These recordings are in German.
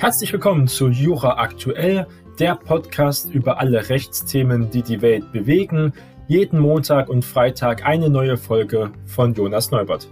Herzlich willkommen zu Jura Aktuell, der Podcast über alle Rechtsthemen, die die Welt bewegen. Jeden Montag und Freitag eine neue Folge von Jonas Neubert.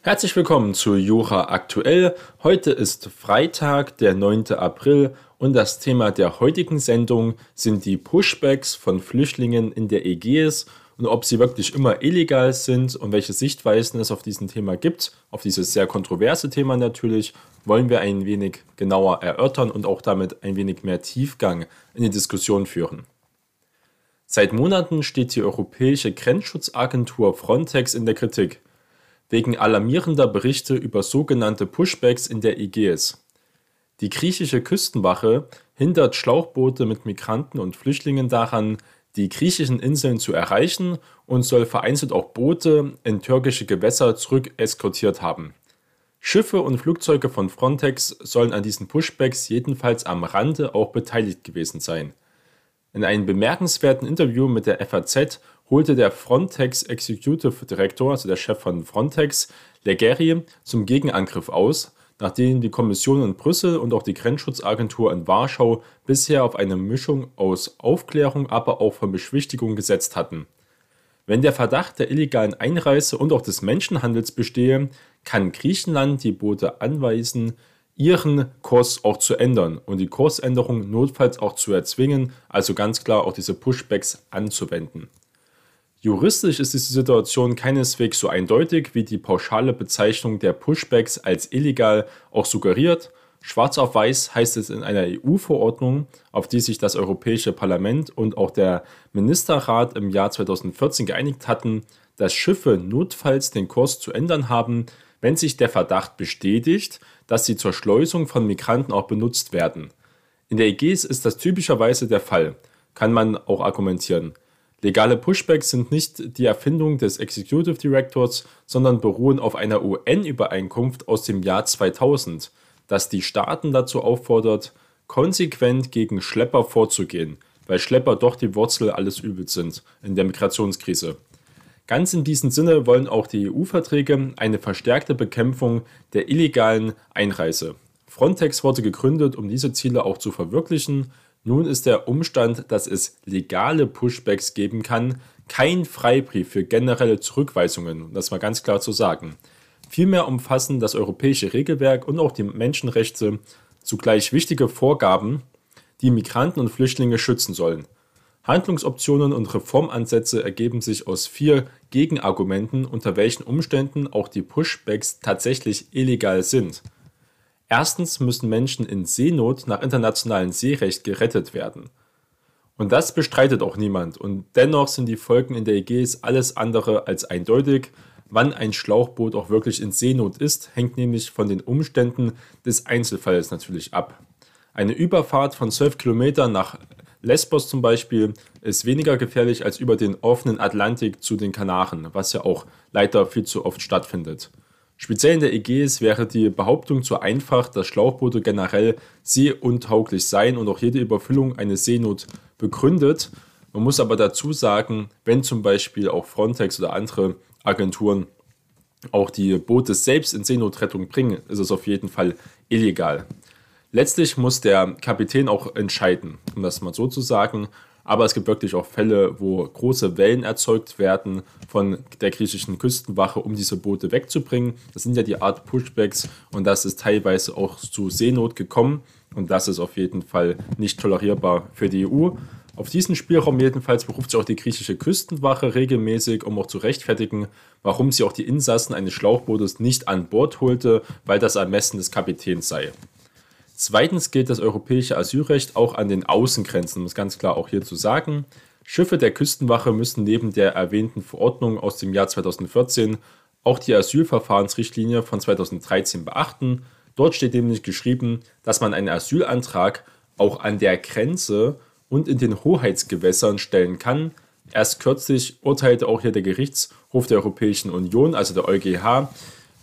Herzlich willkommen zu Jura Aktuell. Heute ist Freitag, der 9. April und das Thema der heutigen Sendung sind die Pushbacks von Flüchtlingen in der Ägäis und ob sie wirklich immer illegal sind und welche Sichtweisen es auf diesem Thema gibt, auf dieses sehr kontroverse Thema natürlich, wollen wir ein wenig genauer erörtern und auch damit ein wenig mehr Tiefgang in die Diskussion führen. Seit Monaten steht die Europäische Grenzschutzagentur Frontex in der Kritik wegen alarmierender Berichte über sogenannte Pushbacks in der Ägäis. Die griechische Küstenwache hindert Schlauchboote mit Migranten und Flüchtlingen daran, die griechischen Inseln zu erreichen und soll vereinzelt auch Boote in türkische Gewässer zurück eskortiert haben. Schiffe und Flugzeuge von Frontex sollen an diesen Pushbacks jedenfalls am Rande auch beteiligt gewesen sein. In einem bemerkenswerten Interview mit der FAZ holte der Frontex Executive Director, also der Chef von Frontex, Leggeri, zum Gegenangriff aus nachdem die Kommission in Brüssel und auch die Grenzschutzagentur in Warschau bisher auf eine Mischung aus Aufklärung, aber auch von Beschwichtigung gesetzt hatten. Wenn der Verdacht der illegalen Einreise und auch des Menschenhandels bestehe, kann Griechenland die Boote anweisen, ihren Kurs auch zu ändern und die Kursänderung notfalls auch zu erzwingen, also ganz klar auch diese Pushbacks anzuwenden. Juristisch ist diese Situation keineswegs so eindeutig, wie die pauschale Bezeichnung der Pushbacks als illegal auch suggeriert. Schwarz auf weiß heißt es in einer EU-Verordnung, auf die sich das Europäische Parlament und auch der Ministerrat im Jahr 2014 geeinigt hatten, dass Schiffe notfalls den Kurs zu ändern haben, wenn sich der Verdacht bestätigt, dass sie zur Schleusung von Migranten auch benutzt werden. In der Ägäis ist das typischerweise der Fall, kann man auch argumentieren. Legale Pushbacks sind nicht die Erfindung des Executive Directors, sondern beruhen auf einer UN-Übereinkunft aus dem Jahr 2000, das die Staaten dazu auffordert, konsequent gegen Schlepper vorzugehen, weil Schlepper doch die Wurzel alles Übels sind in der Migrationskrise. Ganz in diesem Sinne wollen auch die EU-Verträge eine verstärkte Bekämpfung der illegalen Einreise. Frontex wurde gegründet, um diese Ziele auch zu verwirklichen. Nun ist der Umstand, dass es legale Pushbacks geben kann, kein Freibrief für generelle Zurückweisungen, um das mal ganz klar zu sagen. Vielmehr umfassen das europäische Regelwerk und auch die Menschenrechte zugleich wichtige Vorgaben, die Migranten und Flüchtlinge schützen sollen. Handlungsoptionen und Reformansätze ergeben sich aus vier Gegenargumenten, unter welchen Umständen auch die Pushbacks tatsächlich illegal sind. Erstens müssen Menschen in Seenot nach internationalem Seerecht gerettet werden. Und das bestreitet auch niemand. Und dennoch sind die Folgen in der Ägäis alles andere als eindeutig. Wann ein Schlauchboot auch wirklich in Seenot ist, hängt nämlich von den Umständen des Einzelfalls natürlich ab. Eine Überfahrt von 12 Kilometern nach Lesbos zum Beispiel ist weniger gefährlich als über den offenen Atlantik zu den Kanaren, was ja auch leider viel zu oft stattfindet. Speziell in der Ägäis wäre die Behauptung zu einfach, dass Schlauchboote generell seeuntauglich seien und auch jede Überfüllung eine Seenot begründet. Man muss aber dazu sagen, wenn zum Beispiel auch Frontex oder andere Agenturen auch die Boote selbst in Seenotrettung bringen, ist es auf jeden Fall illegal. Letztlich muss der Kapitän auch entscheiden, um das mal so zu sagen, aber es gibt wirklich auch Fälle, wo große Wellen erzeugt werden von der griechischen Küstenwache, um diese Boote wegzubringen. Das sind ja die Art Pushbacks und das ist teilweise auch zu Seenot gekommen. Und das ist auf jeden Fall nicht tolerierbar für die EU. Auf diesen Spielraum jedenfalls beruft sich auch die griechische Küstenwache regelmäßig, um auch zu rechtfertigen, warum sie auch die Insassen eines Schlauchbootes nicht an Bord holte, weil das Ermessen des Kapitäns sei. Zweitens gilt das europäische Asylrecht auch an den Außengrenzen, um es ganz klar auch hier zu sagen. Schiffe der Küstenwache müssen neben der erwähnten Verordnung aus dem Jahr 2014 auch die Asylverfahrensrichtlinie von 2013 beachten. Dort steht nämlich geschrieben, dass man einen Asylantrag auch an der Grenze und in den Hoheitsgewässern stellen kann. Erst kürzlich urteilte auch hier der Gerichtshof der Europäischen Union, also der EuGH,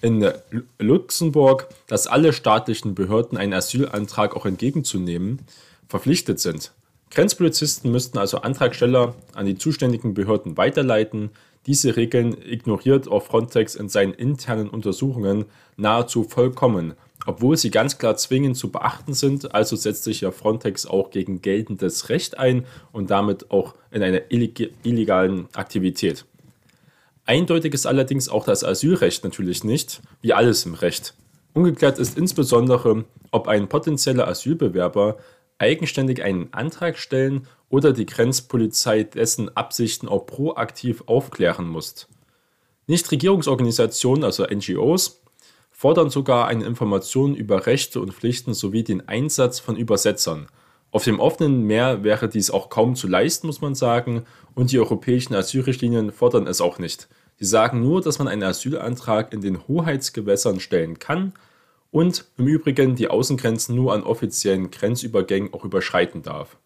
in Luxemburg, dass alle staatlichen Behörden einen Asylantrag auch entgegenzunehmen verpflichtet sind. Grenzpolizisten müssten also Antragsteller an die zuständigen Behörden weiterleiten, Diese Regeln ignoriert auch Frontex in seinen internen Untersuchungen nahezu vollkommen, obwohl sie ganz klar zwingend zu beachten sind. Also setzt sich ja Frontex auch gegen geltendes Recht ein und damit auch in einer illegalen Aktivität. Eindeutig ist allerdings auch das Asylrecht natürlich nicht, wie alles im Recht. Ungeklärt ist insbesondere, ob ein potenzieller Asylbewerber eigenständig einen Antrag stellen oder die Grenzpolizei dessen Absichten auch proaktiv aufklären muss. Nichtregierungsorganisationen, also NGOs, fordern sogar eine Information über Rechte und Pflichten sowie den Einsatz von Übersetzern. Auf dem offenen Meer wäre dies auch kaum zu leisten, muss man sagen, und die europäischen Asylrichtlinien fordern es auch nicht. Sie sagen nur, dass man einen Asylantrag in den Hoheitsgewässern stellen kann und im Übrigen die Außengrenzen nur an offiziellen Grenzübergängen auch überschreiten darf.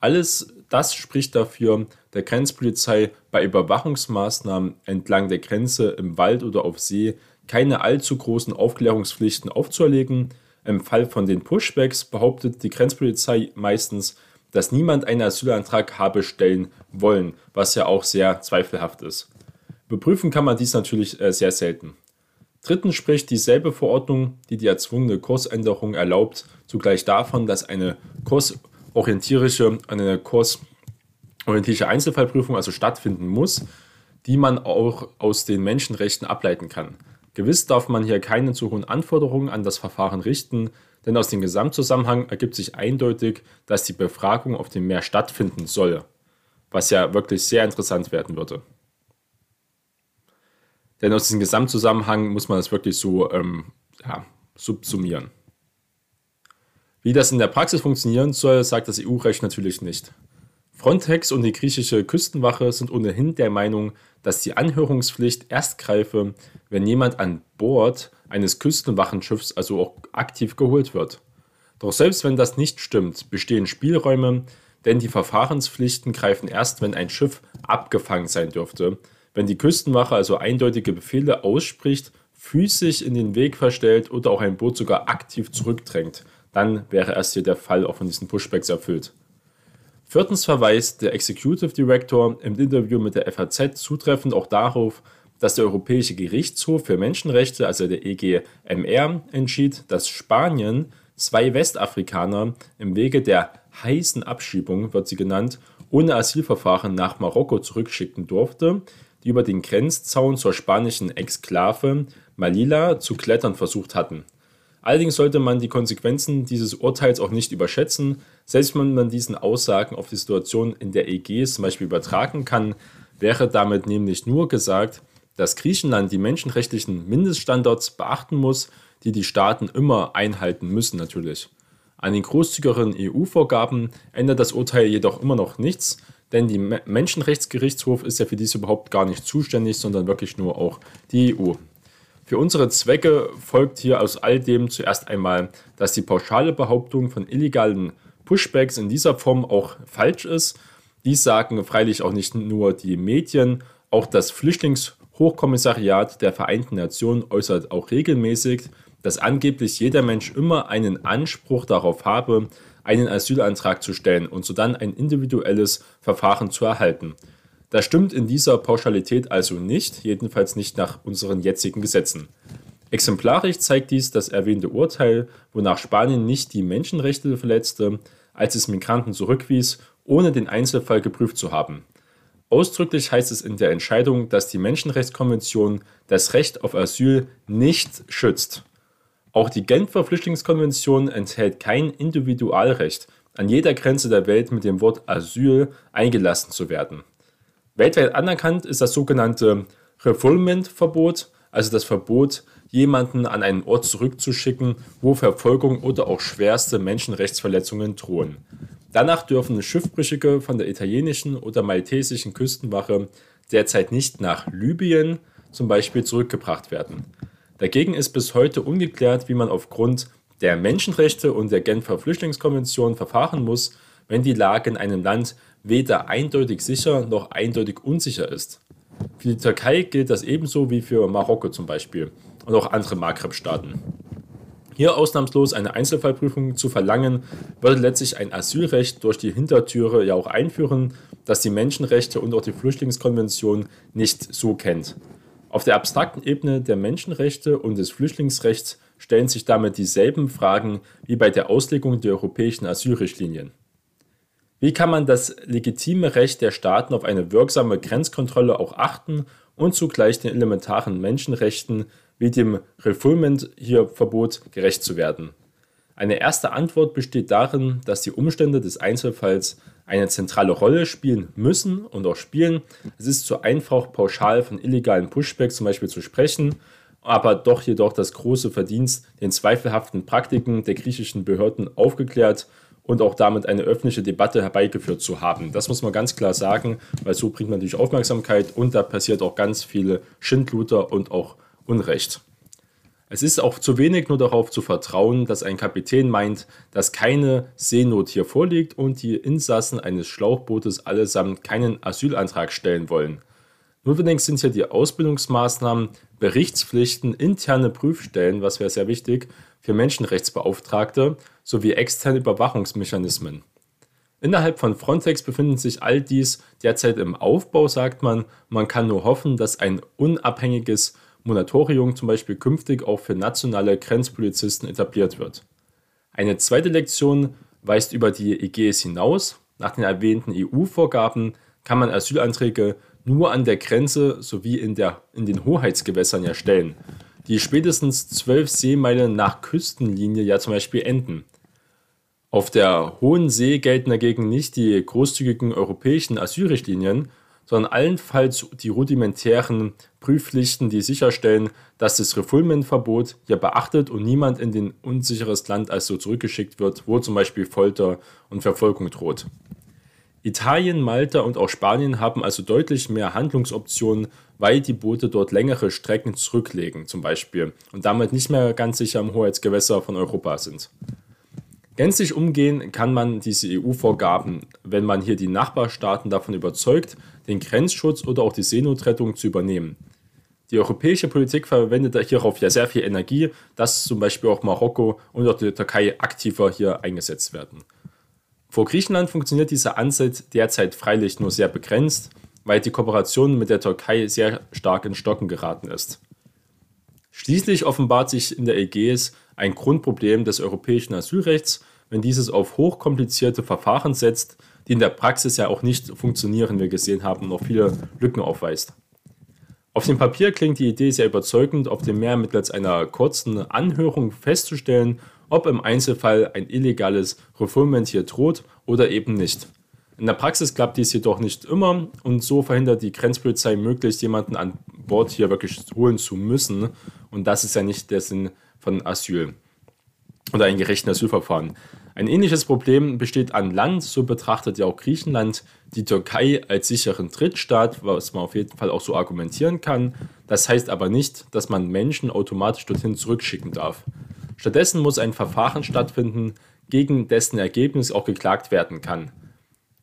Alles das spricht dafür, der Grenzpolizei bei Überwachungsmaßnahmen entlang der Grenze im Wald oder auf See keine allzu großen Aufklärungspflichten aufzuerlegen. Im Fall von den Pushbacks behauptet die Grenzpolizei meistens, dass niemand einen Asylantrag habe stellen wollen, was ja auch sehr zweifelhaft ist. Überprüfen kann man dies natürlich äh, sehr selten. Drittens spricht dieselbe Verordnung, die die erzwungene Kursänderung erlaubt, zugleich davon, dass eine kursorientierische, eine kursorientierische Einzelfallprüfung also stattfinden muss, die man auch aus den Menschenrechten ableiten kann. Gewiss darf man hier keine zu hohen Anforderungen an das Verfahren richten, denn aus dem Gesamtzusammenhang ergibt sich eindeutig, dass die Befragung auf dem Meer stattfinden soll, was ja wirklich sehr interessant werden würde. Denn aus diesem Gesamtzusammenhang muss man das wirklich so ähm, ja, subsumieren. Wie das in der Praxis funktionieren soll, sagt das EU-Recht natürlich nicht. Frontex und die griechische Küstenwache sind ohnehin der Meinung, dass die Anhörungspflicht erst greife, wenn jemand an Bord eines Küstenwachenschiffs also auch aktiv geholt wird. Doch selbst wenn das nicht stimmt, bestehen Spielräume, denn die Verfahrenspflichten greifen erst, wenn ein Schiff abgefangen sein dürfte, wenn die Küstenwache also eindeutige Befehle ausspricht, physisch in den Weg verstellt oder auch ein Boot sogar aktiv zurückdrängt, dann wäre erst hier der Fall auch von diesen Pushbacks erfüllt. Viertens verweist der Executive Director im Interview mit der FAZ zutreffend auch darauf, dass der Europäische Gerichtshof für Menschenrechte, also der EGMR, entschied, dass Spanien zwei Westafrikaner im Wege der heißen Abschiebung, wird sie genannt, ohne Asylverfahren nach Marokko zurückschicken durfte, die über den Grenzzaun zur spanischen Exklave Malila zu klettern versucht hatten. Allerdings sollte man die Konsequenzen dieses Urteils auch nicht überschätzen. Selbst wenn man diesen Aussagen auf die Situation in der Ägäis zum Beispiel übertragen kann, wäre damit nämlich nur gesagt, dass Griechenland die menschenrechtlichen Mindeststandards beachten muss, die die Staaten immer einhalten müssen natürlich. An den großzügigeren EU-Vorgaben ändert das Urteil jedoch immer noch nichts, denn die Menschenrechtsgerichtshof ist ja für dies überhaupt gar nicht zuständig, sondern wirklich nur auch die EU. Für unsere Zwecke folgt hier aus all dem zuerst einmal, dass die pauschale Behauptung von illegalen Pushbacks in dieser Form auch falsch ist. Dies sagen freilich auch nicht nur die Medien, auch das Flüchtlingshochkommissariat der Vereinten Nationen äußert auch regelmäßig, dass angeblich jeder Mensch immer einen Anspruch darauf habe, einen Asylantrag zu stellen und sodann ein individuelles Verfahren zu erhalten. Das stimmt in dieser Pauschalität also nicht, jedenfalls nicht nach unseren jetzigen Gesetzen. Exemplarisch zeigt dies das erwähnte Urteil, wonach Spanien nicht die Menschenrechte verletzte, als es Migranten zurückwies, ohne den Einzelfall geprüft zu haben. Ausdrücklich heißt es in der Entscheidung, dass die Menschenrechtskonvention das Recht auf Asyl nicht schützt. Auch die Genfer Flüchtlingskonvention enthält kein Individualrecht, an jeder Grenze der Welt mit dem Wort Asyl eingelassen zu werden. Weltweit anerkannt ist das sogenannte Refoulement-Verbot, also das Verbot, jemanden an einen Ort zurückzuschicken, wo Verfolgung oder auch schwerste Menschenrechtsverletzungen drohen. Danach dürfen Schiffbrüchige von der italienischen oder maltesischen Küstenwache derzeit nicht nach Libyen zum Beispiel zurückgebracht werden. Dagegen ist bis heute ungeklärt, wie man aufgrund der Menschenrechte und der Genfer Flüchtlingskonvention verfahren muss, wenn die Lage in einem Land weder eindeutig sicher noch eindeutig unsicher ist. Für die Türkei gilt das ebenso wie für Marokko zum Beispiel und auch andere Maghreb-Staaten. Hier ausnahmslos eine Einzelfallprüfung zu verlangen, würde letztlich ein Asylrecht durch die Hintertüre ja auch einführen, das die Menschenrechte und auch die Flüchtlingskonvention nicht so kennt. Auf der abstrakten Ebene der Menschenrechte und des Flüchtlingsrechts stellen sich damit dieselben Fragen wie bei der Auslegung der europäischen Asylrichtlinien. Wie kann man das legitime Recht der Staaten auf eine wirksame Grenzkontrolle auch achten und zugleich den elementaren Menschenrechten wie dem Refoulement hier Verbot gerecht zu werden? Eine erste Antwort besteht darin, dass die Umstände des Einzelfalls eine zentrale Rolle spielen müssen und auch spielen. Es ist zu einfach, pauschal von illegalen Pushbacks zum Beispiel zu sprechen, aber doch jedoch das große Verdienst, den zweifelhaften Praktiken der griechischen Behörden aufgeklärt und auch damit eine öffentliche Debatte herbeigeführt zu haben. Das muss man ganz klar sagen, weil so bringt man natürlich Aufmerksamkeit und da passiert auch ganz viele Schindluder und auch Unrecht. Es ist auch zu wenig nur darauf zu vertrauen, dass ein Kapitän meint, dass keine Seenot hier vorliegt und die Insassen eines Schlauchbootes allesamt keinen Asylantrag stellen wollen. Notwendig sind hier die Ausbildungsmaßnahmen, Berichtspflichten, interne Prüfstellen, was wäre sehr wichtig, für Menschenrechtsbeauftragte sowie externe Überwachungsmechanismen. Innerhalb von Frontex befinden sich all dies derzeit im Aufbau, sagt man. Man kann nur hoffen, dass ein unabhängiges Monatorium zum Beispiel künftig auch für nationale Grenzpolizisten etabliert wird. Eine zweite Lektion weist über die EGS hinaus. Nach den erwähnten EU-Vorgaben kann man Asylanträge nur an der Grenze sowie in, der, in den Hoheitsgewässern erstellen die spätestens zwölf Seemeilen nach Küstenlinie ja zum Beispiel enden. Auf der Hohen See gelten dagegen nicht die großzügigen europäischen Asylrichtlinien, sondern allenfalls die rudimentären Prüfpflichten, die sicherstellen, dass das Refoulement-Verbot ja beachtet und niemand in den unsicheres Land als so zurückgeschickt wird, wo zum Beispiel Folter und Verfolgung droht. Italien, Malta und auch Spanien haben also deutlich mehr Handlungsoptionen, weil die Boote dort längere Strecken zurücklegen zum Beispiel und damit nicht mehr ganz sicher im Hoheitsgewässer von Europa sind. Gänzlich umgehen kann man diese EU-Vorgaben, wenn man hier die Nachbarstaaten davon überzeugt, den Grenzschutz oder auch die Seenotrettung zu übernehmen. Die europäische Politik verwendet hierauf ja sehr viel Energie, dass zum Beispiel auch Marokko und auch die Türkei aktiver hier eingesetzt werden. Vor Griechenland funktioniert dieser Ansatz derzeit freilich nur sehr begrenzt, weil die Kooperation mit der Türkei sehr stark in Stocken geraten ist. Schließlich offenbart sich in der Ägäis ein Grundproblem des europäischen Asylrechts, wenn dieses auf hochkomplizierte Verfahren setzt, die in der Praxis ja auch nicht funktionieren, wie wir gesehen haben, und noch viele Lücken aufweist. Auf dem Papier klingt die Idee sehr überzeugend, auf dem Meer mittels einer kurzen Anhörung festzustellen, ob im Einzelfall ein illegales Refoulement hier droht oder eben nicht. In der Praxis klappt dies jedoch nicht immer und so verhindert die Grenzpolizei möglichst jemanden an Bord hier wirklich holen zu müssen. Und das ist ja nicht der Sinn von Asyl oder ein gerechten Asylverfahren. Ein ähnliches Problem besteht an Land, so betrachtet ja auch Griechenland die Türkei als sicheren Drittstaat, was man auf jeden Fall auch so argumentieren kann. Das heißt aber nicht, dass man Menschen automatisch dorthin zurückschicken darf. Stattdessen muss ein Verfahren stattfinden, gegen dessen Ergebnis auch geklagt werden kann.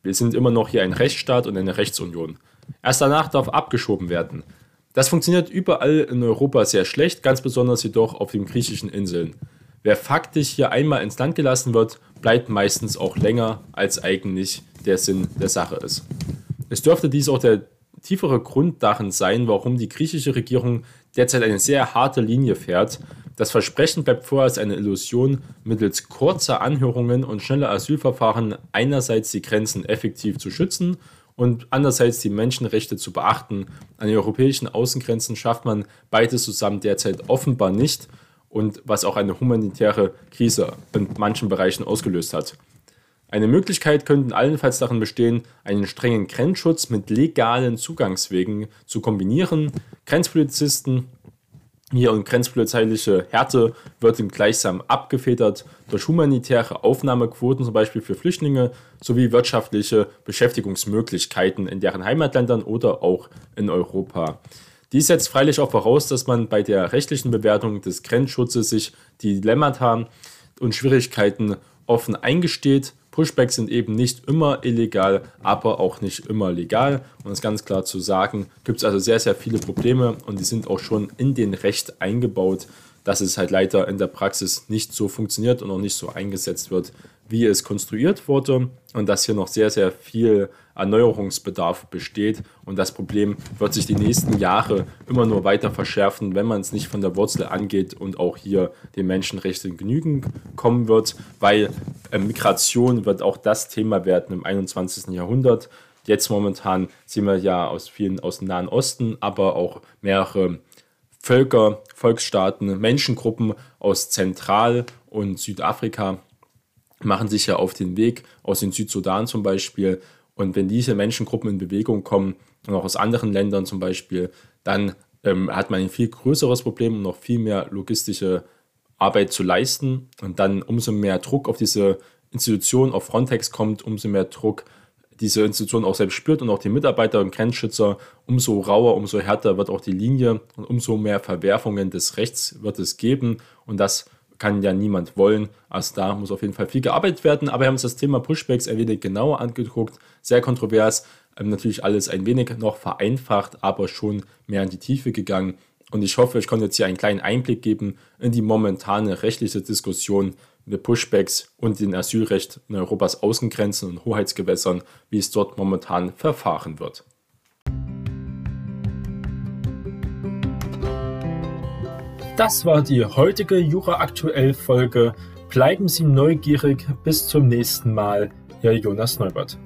Wir sind immer noch hier ein Rechtsstaat und eine Rechtsunion. Erst danach darf abgeschoben werden. Das funktioniert überall in Europa sehr schlecht, ganz besonders jedoch auf den griechischen Inseln. Wer faktisch hier einmal ins Land gelassen wird, bleibt meistens auch länger, als eigentlich der Sinn der Sache ist. Es dürfte dies auch der tiefere Grund darin sein, warum die griechische Regierung derzeit eine sehr harte Linie fährt. Das Versprechen bleibt vorerst eine Illusion, mittels kurzer Anhörungen und schneller Asylverfahren einerseits die Grenzen effektiv zu schützen und andererseits die Menschenrechte zu beachten. An den europäischen Außengrenzen schafft man beides zusammen derzeit offenbar nicht und was auch eine humanitäre Krise in manchen Bereichen ausgelöst hat. Eine Möglichkeit könnte allenfalls darin bestehen, einen strengen Grenzschutz mit legalen Zugangswegen zu kombinieren. Grenzpolizisten hier und grenzpolizeiliche Härte wird gleichsam abgefedert durch humanitäre Aufnahmequoten, zum Beispiel für Flüchtlinge, sowie wirtschaftliche Beschäftigungsmöglichkeiten in deren Heimatländern oder auch in Europa. Dies setzt freilich auch voraus, dass man bei der rechtlichen Bewertung des Grenzschutzes sich die Dilemmata und Schwierigkeiten offen eingesteht Pushbacks sind eben nicht immer illegal, aber auch nicht immer legal. Um es ganz klar zu sagen, gibt es also sehr, sehr viele Probleme und die sind auch schon in den Recht eingebaut, dass es halt leider in der Praxis nicht so funktioniert und auch nicht so eingesetzt wird, wie es konstruiert wurde und dass hier noch sehr, sehr viel Erneuerungsbedarf besteht und das Problem wird sich die nächsten Jahre immer nur weiter verschärfen, wenn man es nicht von der Wurzel angeht und auch hier den Menschenrechten genügend kommen wird, weil äh, Migration wird auch das Thema werden im 21. Jahrhundert. Jetzt momentan sehen wir ja aus vielen aus dem Nahen Osten, aber auch mehrere Völker, Volksstaaten, Menschengruppen aus Zentral- und Südafrika machen sich ja auf den Weg aus dem Südsudan zum Beispiel. Und wenn diese Menschengruppen in Bewegung kommen und auch aus anderen Ländern zum Beispiel, dann ähm, hat man ein viel größeres Problem und noch viel mehr logistische Arbeit zu leisten. Und dann umso mehr Druck auf diese Institution, auf Frontex kommt, umso mehr Druck diese Institution auch selbst spürt und auch die Mitarbeiter und Grenzschützer, umso rauer, umso härter wird auch die Linie und umso mehr Verwerfungen des Rechts wird es geben. Und das kann ja niemand wollen. Also da muss auf jeden Fall viel gearbeitet werden. Aber wir haben uns das Thema Pushbacks ein wenig genauer angeguckt. Sehr kontrovers. Ähm, natürlich alles ein wenig noch vereinfacht, aber schon mehr in die Tiefe gegangen. Und ich hoffe, ich konnte jetzt hier einen kleinen Einblick geben in die momentane rechtliche Diskussion mit Pushbacks und dem Asylrecht in Europas Außengrenzen und Hoheitsgewässern, wie es dort momentan verfahren wird. Das war die heutige Jura Aktuell Folge. Bleiben Sie neugierig. Bis zum nächsten Mal. Ihr Jonas Neubert.